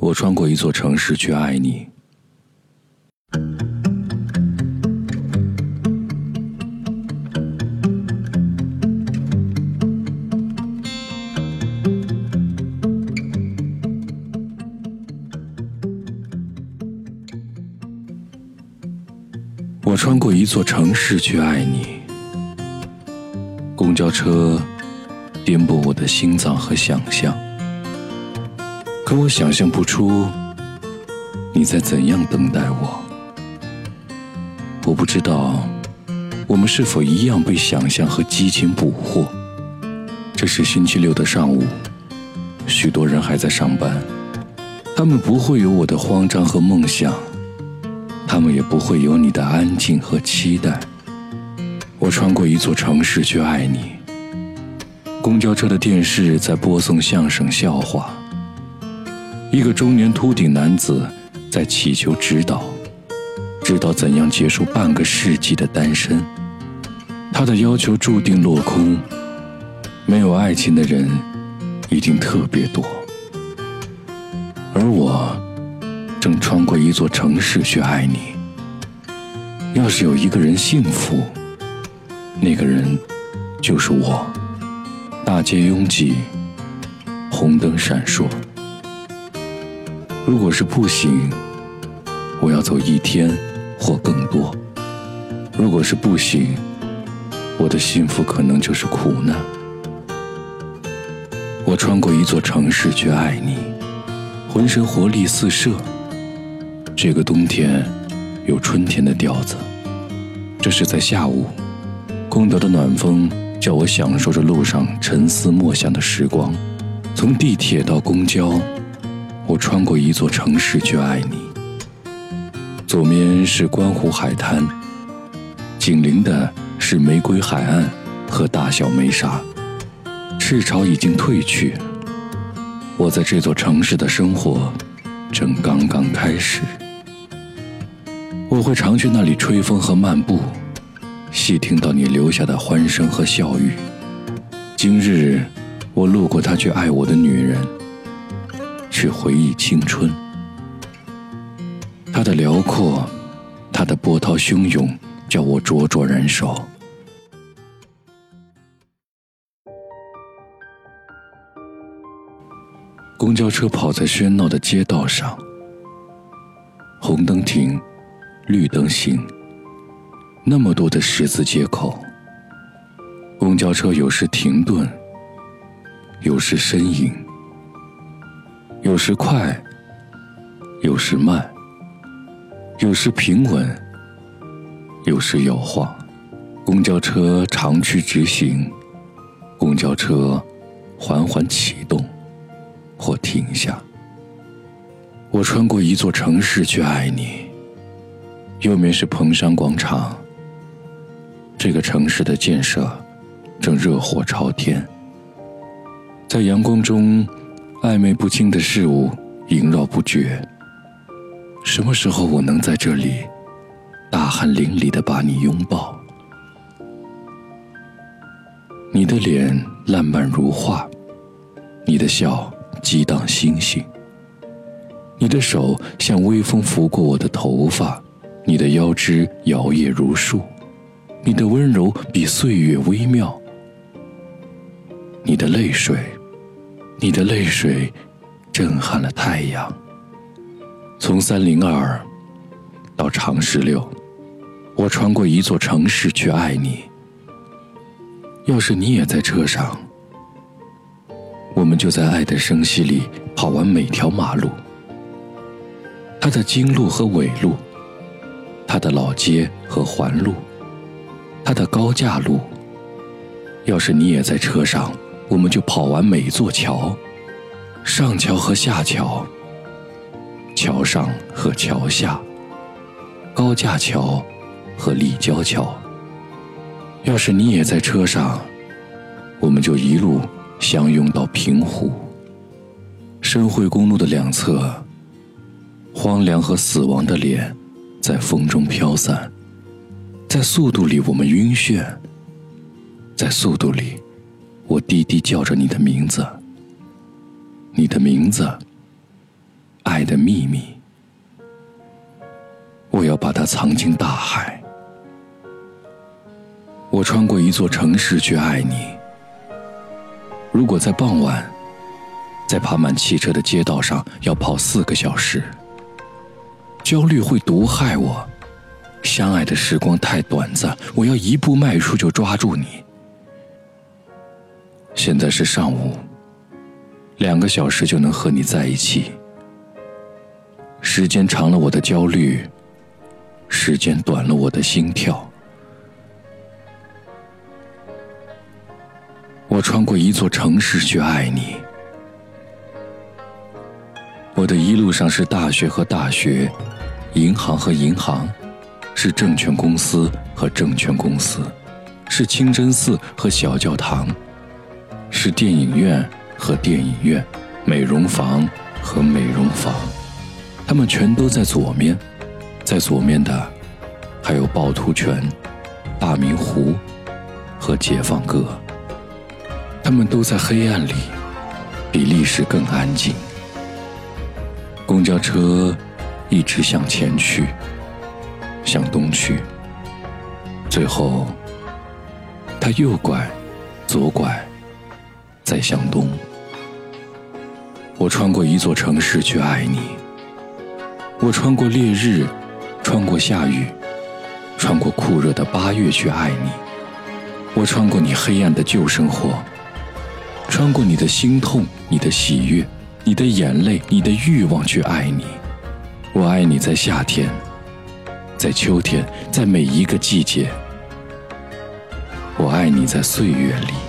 我穿过一座城市去爱你。我穿过一座城市去爱你。公交车颠簸我的心脏和想象，可我想象不出你在怎样等待我。我不知道我们是否一样被想象和激情捕获。这是星期六的上午，许多人还在上班，他们不会有我的慌张和梦想。他们也不会有你的安静和期待。我穿过一座城市去爱你。公交车的电视在播送相声笑话。一个中年秃顶男子在祈求指导，知道怎样结束半个世纪的单身。他的要求注定落空。没有爱情的人一定特别多，而我。正穿过一座城市去爱你。要是有一个人幸福，那个人就是我。大街拥挤，红灯闪烁。如果是步行，我要走一天或更多。如果是步行，我的幸福可能就是苦难。我穿过一座城市去爱你，浑身活力四射。这个冬天有春天的调子。这是在下午，空调的暖风叫我享受着路上沉思默想的时光。从地铁到公交，我穿过一座城市去爱你。左面是观湖海滩，紧邻的是玫瑰海岸和大小梅沙。赤潮已经退去，我在这座城市的生活正刚刚开始。我会常去那里吹风和漫步，细听到你留下的欢声和笑语。今日，我路过他去爱我的女人，去回忆青春。他的辽阔，他的波涛汹涌，叫我灼灼燃烧。公交车跑在喧闹的街道上，红灯停。绿灯行，那么多的十字街口。公交车有时停顿，有时呻吟，有时快，有时慢，有时平稳，有时摇晃。公交车长驱直行，公交车缓缓启动或停下。我穿过一座城市去爱你。右面是彭山广场。这个城市的建设正热火朝天，在阳光中，暧昧不清的事物萦绕不绝。什么时候我能在这里，大汗淋漓的把你拥抱？你的脸烂漫如画，你的笑激荡星星，你的手像微风拂过我的头发。你的腰肢摇曳如树，你的温柔比岁月微妙。你的泪水，你的泪水，震撼了太阳。从三零二到长十六，我穿过一座城市去爱你。要是你也在车上，我们就在爱的声息里跑完每条马路。它的经路和纬路。它的老街和环路，它的高架路。要是你也在车上，我们就跑完每座桥，上桥和下桥，桥上和桥下，高架桥和立交桥。要是你也在车上，我们就一路相拥到平湖。深惠公路的两侧，荒凉和死亡的脸。在风中飘散，在速度里我们晕眩，在速度里，我低低叫着你的名字，你的名字，爱。的秘密，我要把它藏进大海。我穿过一座城市去爱你。如果在傍晚，在爬满汽车的街道上要跑四个小时，焦虑会毒害我。相爱的时光太短暂，我要一步迈出就抓住你。现在是上午，两个小时就能和你在一起。时间长了，我的焦虑；时间短了，我的心跳。我穿过一座城市去爱你。我的一路上是大学和大学，银行和银行，是证券公司和证券公司，是清真寺和小教堂。是电影院和电影院，美容房和美容房，他们全都在左面，在左面的还有趵突泉、大明湖和解放阁，他们都在黑暗里，比历史更安静。公交车一直向前去，向东去，最后，它右拐，左拐。在向东，我穿过一座城市去爱你。我穿过烈日，穿过下雨，穿过酷热的八月去爱你。我穿过你黑暗的旧生活，穿过你的心痛、你的喜悦、你的眼泪、你的欲望去爱你。我爱你在夏天，在秋天，在每一个季节。我爱你在岁月里。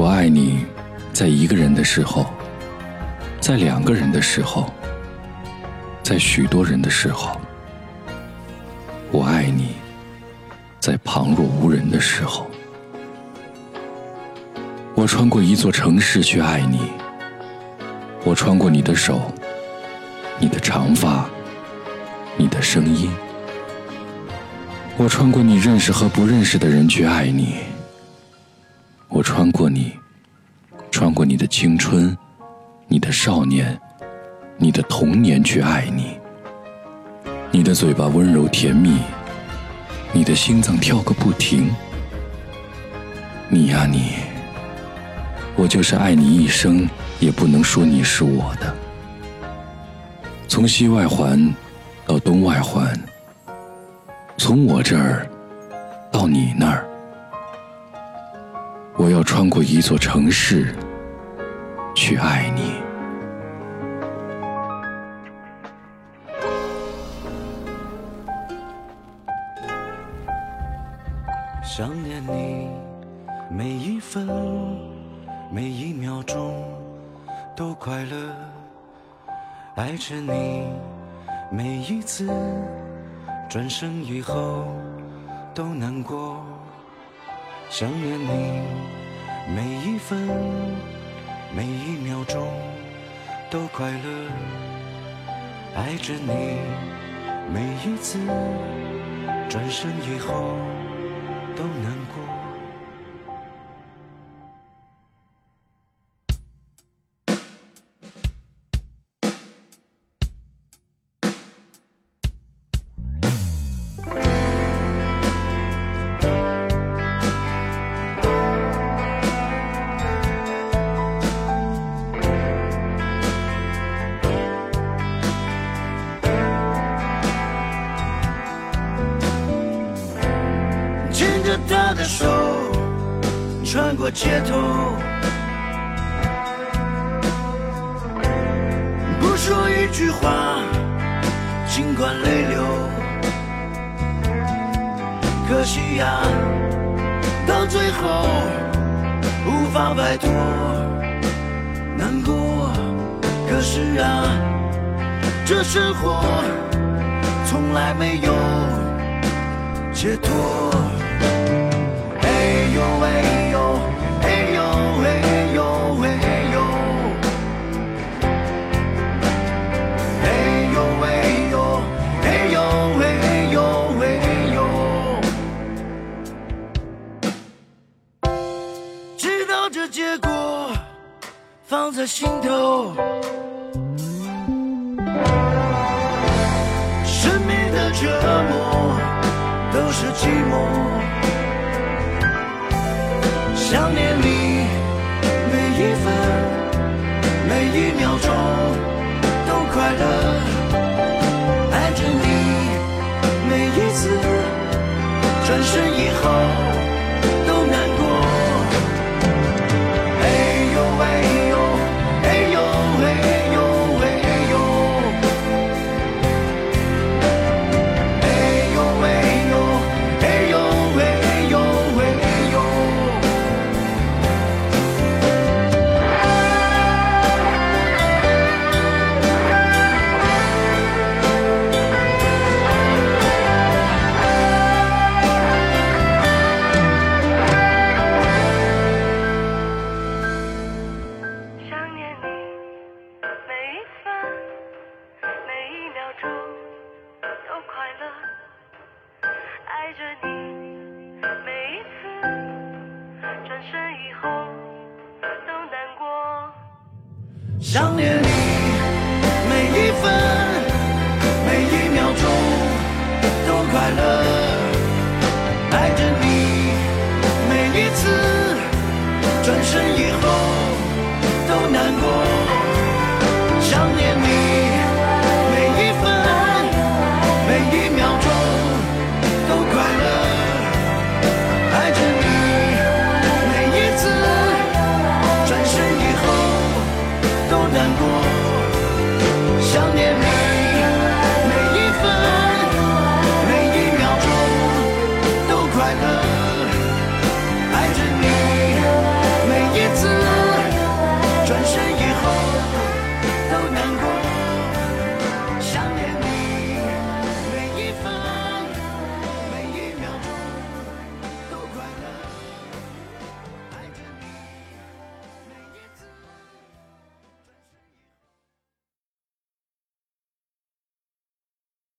我爱你，在一个人的时候，在两个人的时候，在许多人的时候。我爱你，在旁若无人的时候。我穿过一座城市去爱你。我穿过你的手，你的长发，你的声音。我穿过你认识和不认识的人去爱你。我穿过你，穿过你的青春，你的少年，你的童年去爱你。你的嘴巴温柔甜蜜，你的心脏跳个不停。你呀你，我就是爱你一生，也不能说你是我的。从西外环到东外环，从我这儿到你那儿。要穿过一座城市，去爱你。想念你，每一分每一秒钟都快乐；爱着你，每一次转身以后都难过。想念你，每一分每一秒钟都快乐；爱着你，每一次转身以后都难过。街头，不说一句话，尽管泪流。可惜呀，到最后无法摆脱难过。可是啊，这生活从来没有解脱。放在心头，身边的折磨都是寂寞。想念你，每一分每一秒钟都快乐。爱着你，每一次转身以后。以后都难过想念你每一分每一秒钟都快乐，